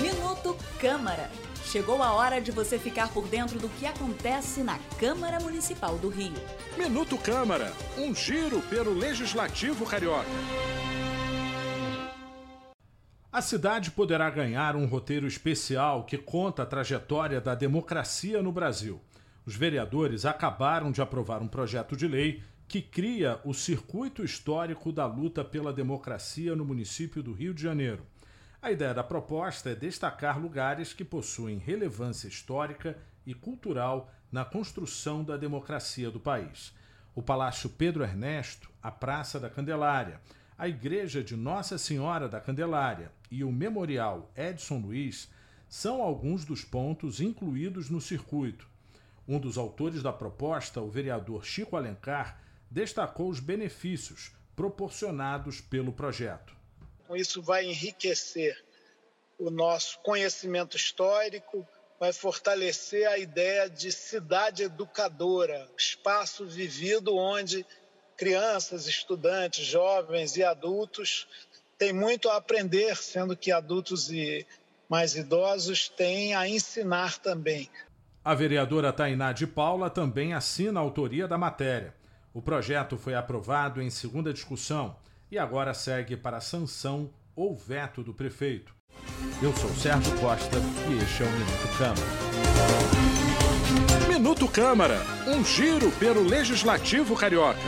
Minuto Câmara. Chegou a hora de você ficar por dentro do que acontece na Câmara Municipal do Rio. Minuto Câmara, um giro pelo Legislativo Carioca. A cidade poderá ganhar um roteiro especial que conta a trajetória da democracia no Brasil. Os vereadores acabaram de aprovar um projeto de lei que cria o circuito histórico da luta pela democracia no município do Rio de Janeiro. A ideia da proposta é destacar lugares que possuem relevância histórica e cultural na construção da democracia do país. O Palácio Pedro Ernesto, a Praça da Candelária, a Igreja de Nossa Senhora da Candelária e o Memorial Edson Luiz são alguns dos pontos incluídos no circuito. Um dos autores da proposta, o vereador Chico Alencar, destacou os benefícios proporcionados pelo projeto. Isso vai enriquecer o nosso conhecimento histórico, vai fortalecer a ideia de cidade educadora, espaço vivido onde crianças, estudantes, jovens e adultos têm muito a aprender, sendo que adultos e mais idosos têm a ensinar também. A vereadora Tainá de Paula também assina a autoria da matéria. O projeto foi aprovado em segunda discussão e agora segue para sanção ou veto do prefeito. Eu sou Sérgio Costa e este é o Minuto Câmara. Minuto Câmara, um giro pelo Legislativo Carioca.